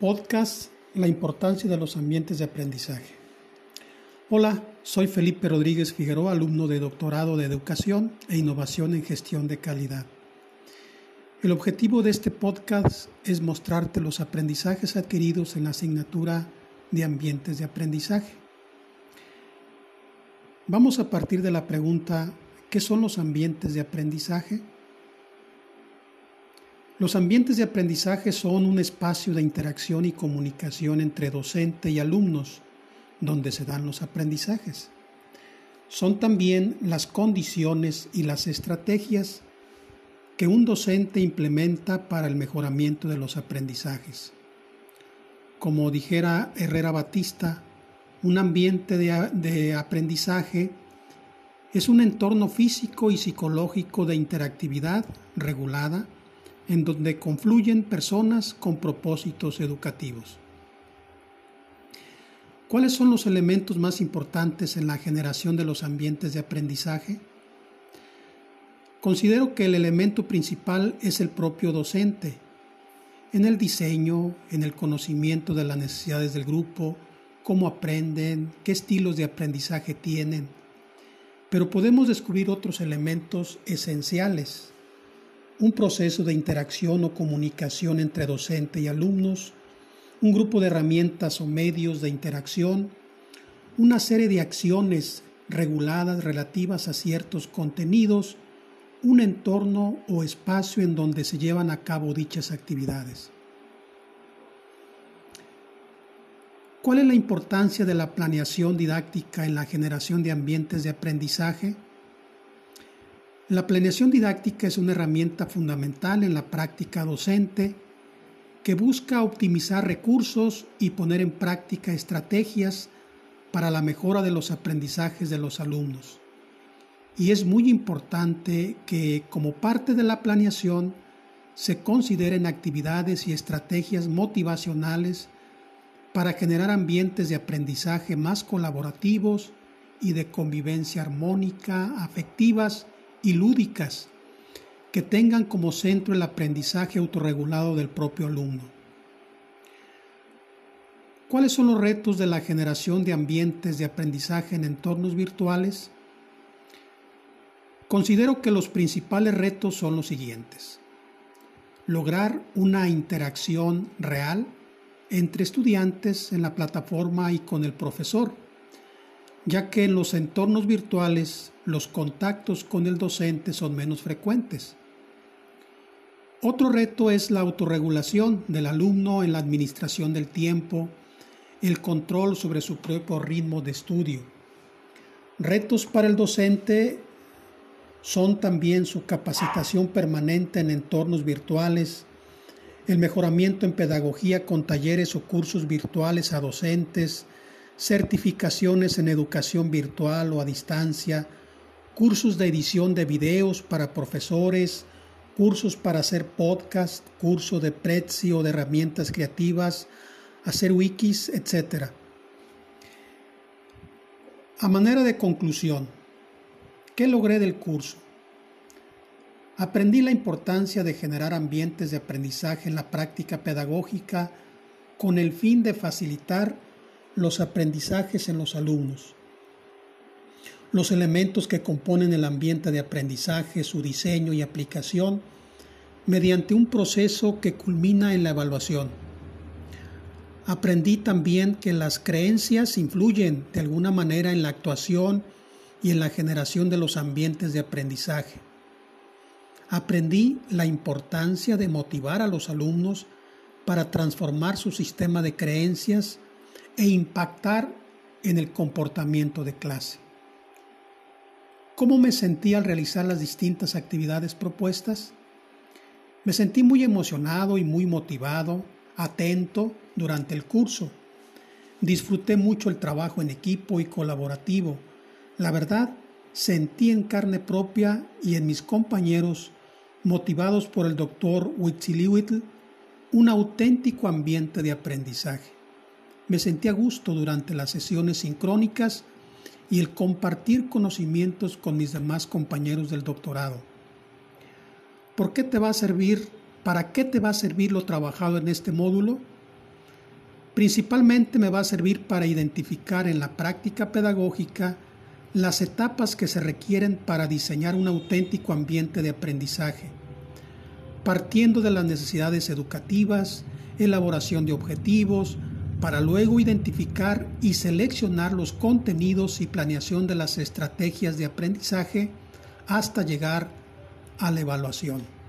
Podcast La importancia de los ambientes de aprendizaje. Hola, soy Felipe Rodríguez Figueroa, alumno de doctorado de Educación e Innovación en Gestión de Calidad. El objetivo de este podcast es mostrarte los aprendizajes adquiridos en la asignatura de ambientes de aprendizaje. Vamos a partir de la pregunta, ¿qué son los ambientes de aprendizaje? Los ambientes de aprendizaje son un espacio de interacción y comunicación entre docente y alumnos, donde se dan los aprendizajes. Son también las condiciones y las estrategias que un docente implementa para el mejoramiento de los aprendizajes. Como dijera Herrera Batista, un ambiente de, de aprendizaje es un entorno físico y psicológico de interactividad regulada, en donde confluyen personas con propósitos educativos. ¿Cuáles son los elementos más importantes en la generación de los ambientes de aprendizaje? Considero que el elemento principal es el propio docente, en el diseño, en el conocimiento de las necesidades del grupo, cómo aprenden, qué estilos de aprendizaje tienen. Pero podemos descubrir otros elementos esenciales un proceso de interacción o comunicación entre docente y alumnos, un grupo de herramientas o medios de interacción, una serie de acciones reguladas relativas a ciertos contenidos, un entorno o espacio en donde se llevan a cabo dichas actividades. ¿Cuál es la importancia de la planeación didáctica en la generación de ambientes de aprendizaje? La planeación didáctica es una herramienta fundamental en la práctica docente que busca optimizar recursos y poner en práctica estrategias para la mejora de los aprendizajes de los alumnos. Y es muy importante que como parte de la planeación se consideren actividades y estrategias motivacionales para generar ambientes de aprendizaje más colaborativos y de convivencia armónica, afectivas y lúdicas que tengan como centro el aprendizaje autorregulado del propio alumno. ¿Cuáles son los retos de la generación de ambientes de aprendizaje en entornos virtuales? Considero que los principales retos son los siguientes. Lograr una interacción real entre estudiantes en la plataforma y con el profesor ya que en los entornos virtuales los contactos con el docente son menos frecuentes. Otro reto es la autorregulación del alumno en la administración del tiempo, el control sobre su propio ritmo de estudio. Retos para el docente son también su capacitación permanente en entornos virtuales, el mejoramiento en pedagogía con talleres o cursos virtuales a docentes, certificaciones en educación virtual o a distancia, cursos de edición de videos para profesores, cursos para hacer podcast, curso de Prezi o de herramientas creativas, hacer wikis, etc. A manera de conclusión, ¿qué logré del curso? Aprendí la importancia de generar ambientes de aprendizaje en la práctica pedagógica con el fin de facilitar los aprendizajes en los alumnos. Los elementos que componen el ambiente de aprendizaje, su diseño y aplicación, mediante un proceso que culmina en la evaluación. Aprendí también que las creencias influyen de alguna manera en la actuación y en la generación de los ambientes de aprendizaje. Aprendí la importancia de motivar a los alumnos para transformar su sistema de creencias e impactar en el comportamiento de clase. ¿Cómo me sentí al realizar las distintas actividades propuestas? Me sentí muy emocionado y muy motivado, atento durante el curso. Disfruté mucho el trabajo en equipo y colaborativo. La verdad, sentí en carne propia y en mis compañeros, motivados por el doctor Huitzilihuitl, un auténtico ambiente de aprendizaje. Me sentí a gusto durante las sesiones sincrónicas y el compartir conocimientos con mis demás compañeros del doctorado. ¿Por qué te va a servir? ¿Para qué te va a servir lo trabajado en este módulo? Principalmente me va a servir para identificar en la práctica pedagógica las etapas que se requieren para diseñar un auténtico ambiente de aprendizaje, partiendo de las necesidades educativas, elaboración de objetivos, para luego identificar y seleccionar los contenidos y planeación de las estrategias de aprendizaje hasta llegar a la evaluación.